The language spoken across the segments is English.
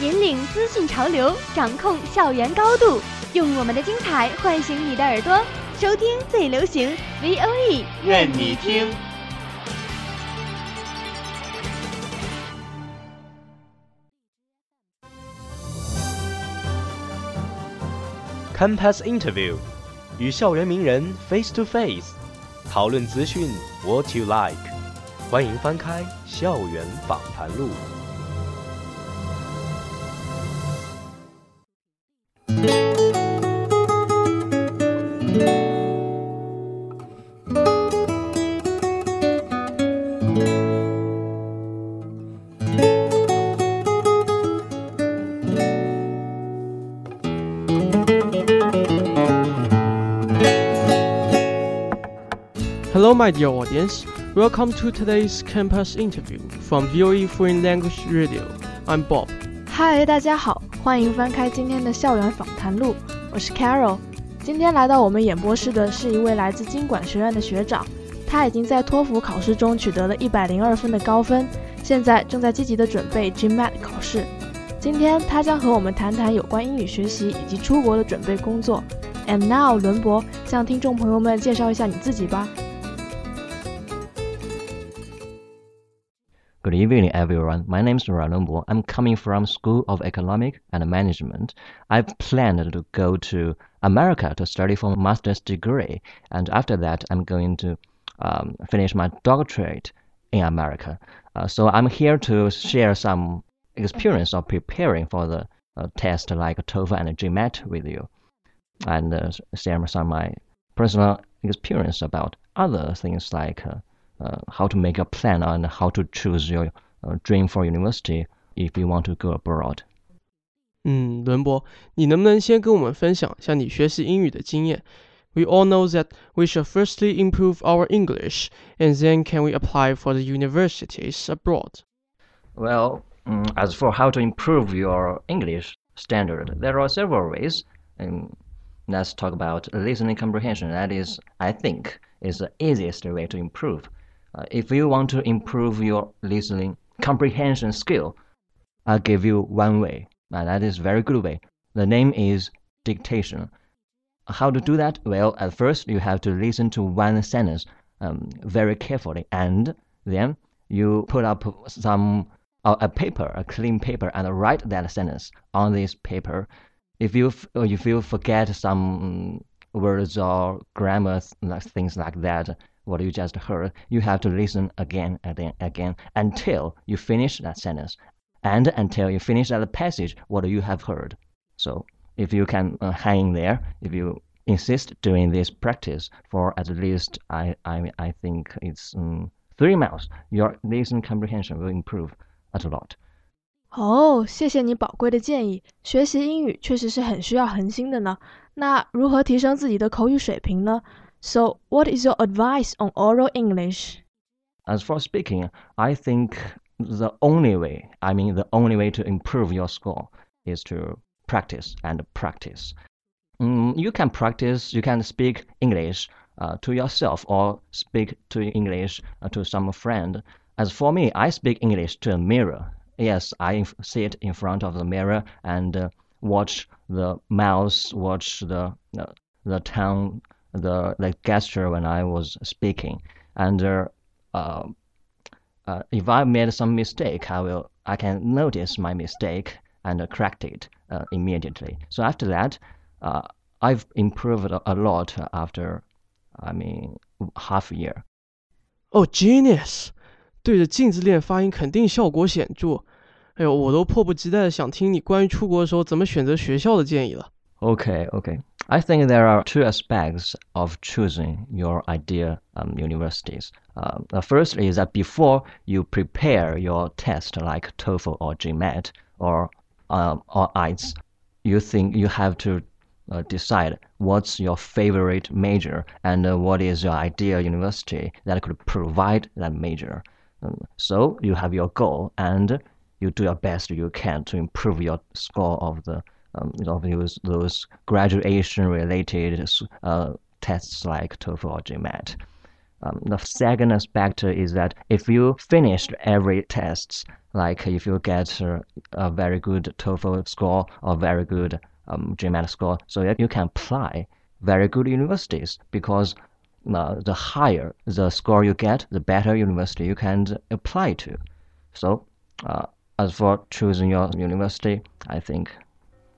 引领资讯潮流，掌控校园高度，用我们的精彩唤醒你的耳朵，收听最流行 V O E，愿你听。Campus Interview，与校园名人 face to face，讨论资讯 what you like。欢迎翻开《校园访谈录》。Hello, my dear audience. Welcome to today's campus interview from VOE Foreign Language Radio. I'm Bob. 嗨，大家好，欢迎翻开今天的校园访谈录，我是 Carol。今天来到我们演播室的是一位来自经管学院的学长，他已经在托福考试中取得了一百零二分的高分，现在正在积极的准备 GMAT 考试。今天他将和我们谈谈有关英语学习以及出国的准备工作。And now，伦博向听众朋友们介绍一下你自己吧。Good evening, everyone. My name is Ranongbo. I'm coming from School of Economic and Management. I've planned to go to America to study for a master's degree, and after that, I'm going to um, finish my doctorate in America. Uh, so I'm here to share some experience of preparing for the uh, test like TOEFL and GMAT with you, and uh, share some of my personal experience about other things like. Uh, uh, how to make a plan on how to choose your uh, dream for university if you want to go abroad. 嗯，伦博，你能不能先跟我们分享一下你学习英语的经验？We all know that we should firstly improve our English, and then can we apply for the universities abroad? Well, mm, as for how to improve your English standard, there are several ways. Um, let's talk about listening comprehension. That is, I think, is the easiest way to improve. Uh, if you want to improve your listening comprehension skill, I'll give you one way, and that is very good way. The name is dictation. How to do that? Well, at first you have to listen to one sentence um, very carefully, and then you put up some uh, a paper, a clean paper, and write that sentence on this paper. If you if you forget some words or grammar th- things like that, what you just heard, you have to listen again and then again until you finish that sentence, and until you finish that passage, what you have heard. So if you can uh, hang there, if you insist doing this practice for at least I I I think it's um, three months, your listening comprehension will improve a lot. 哦，谢谢你宝贵的建议。学习英语确实是很需要恒心的呢。那如何提升自己的口语水平呢 ？So, what is your advice on oral English? As for speaking, I think the only way, I mean, the only way to improve your score is to practice and practice. Mm, you can practice, you can speak English uh, to yourself or speak to English uh, to some friend. As for me, I speak English to a mirror. Yes, I sit in front of the mirror and uh, watch the mouth, watch the the, the tongue, the the gesture when I was speaking. And uh, uh, uh, if I made some mistake, I will I can notice my mistake and correct it uh, immediately. So after that, uh, I've improved a, a lot after, I mean, half a year. Oh, genius！对着镜子练发音肯定效果显着。哎呦，我都迫不及待的想听你关于出国的时候怎么选择学校的建议了。 Okay, okay. I think there are two aspects of choosing your ideal um, universities. Uh, the first is that before you prepare your test, like TOEFL or GMAT or um, or IELTS, you think you have to uh, decide what's your favorite major and uh, what is your ideal university that could provide that major. Um, so you have your goal and you do your best you can to improve your score of the um, of those, those graduation related uh, tests like TOEFL or GMAT. Um, the second aspect is that if you finished every test, like if you get a, a very good TOEFL score or very good um, GMAT score, so you can apply very good universities because uh, the higher the score you get, the better university you can apply to. So, uh, as for choosing your university, I think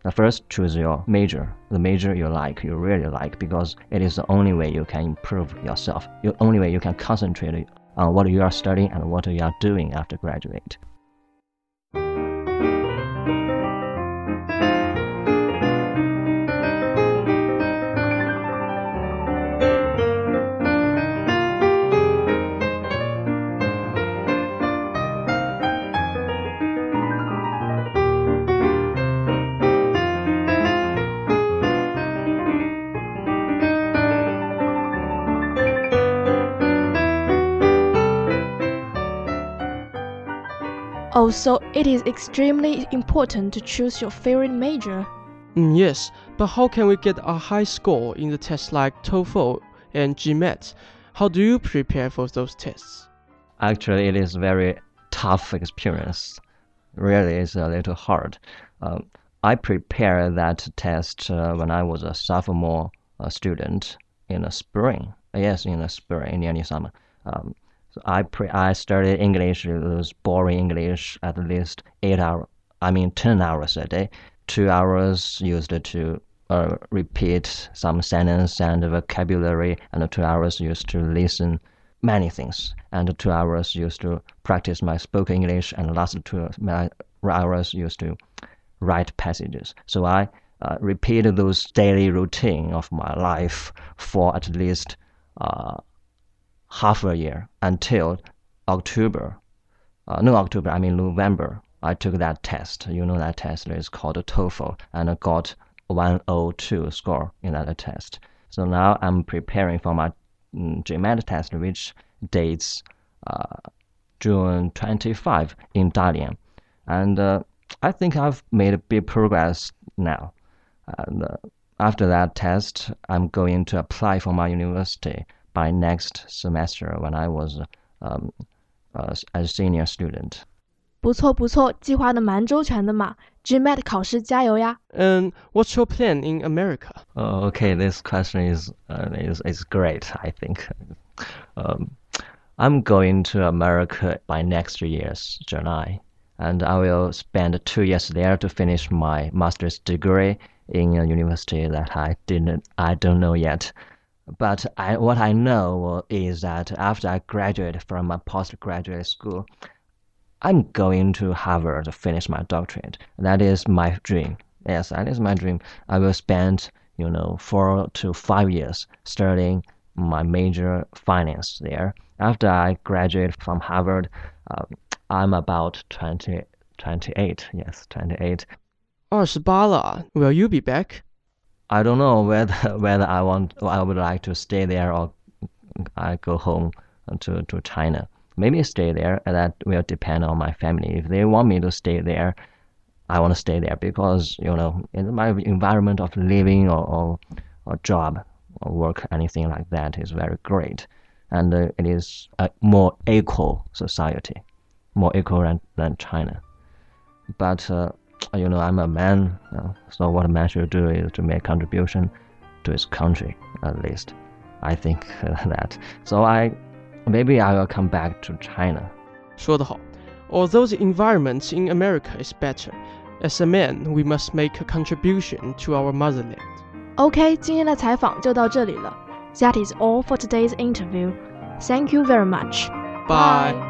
first choose your major, the major you like, you really like, because it is the only way you can improve yourself. The only way you can concentrate on what you are studying and what you are doing after graduate. Oh, so it is extremely important to choose your favorite major. Mm, yes, but how can we get a high score in the tests like TOEFL and GMAT? How do you prepare for those tests? Actually, it is a very tough experience. Really, it's a little hard. Um, I prepared that test uh, when I was a sophomore uh, student in the spring. Yes, in the spring, in the summer. Um, so I pre I studied English, it was boring English at least eight hours, I mean 10 hours a day. Two hours used to uh, repeat some sentence and vocabulary, and two hours used to listen many things, and two hours used to practice my spoken English, and last two hours used to write passages. So I uh, repeated those daily routine of my life for at least uh, half a year until October. Uh, no, October, I mean November. I took that test. You know that test is called TOEFL, and I got 102 score in that test. So now I'm preparing for my mm, GMAT test, which dates uh, June 25 in Dalian. And uh, I think I've made a big progress now. And uh, after that test, I'm going to apply for my university by next semester when I was um, uh, a senior student. 不错不错，计划的蛮周全的嘛。GMAT 考试加油呀！And what's your plan in America? Oh, okay, this question is uh, is is great. I think. Um, I'm going to America by next year's July, and I will spend two years there to finish my master's degree in a university that I didn't I don't know yet. But I, what I know is that after I graduate from my postgraduate school, I'm going to Harvard to finish my doctorate. That is my dream. Yes, that is my dream. I will spend, you know, four to five years studying my major finance there. After I graduate from Harvard, uh, I'm about 20, 28. Yes, 28. 28了，Will you be back? I don't know whether whether I want I would like to stay there or I go home to to China. Maybe stay there, and that will depend on my family. If they want me to stay there, I want to stay there because you know in my environment of living or or, or job or work anything like that is very great, and uh, it is a more equal society, more equal than, than China. But uh, you know, I'm a man, uh, so what a man should do is to make contribution to his country, at least. I think uh, that. So I, maybe I will come back to China. 说得好. Although the environment in America is better, as a man, we must make a contribution to our motherland. OK，今天的采访就到这里了。That is all for today's interview. Thank you very much. Bye.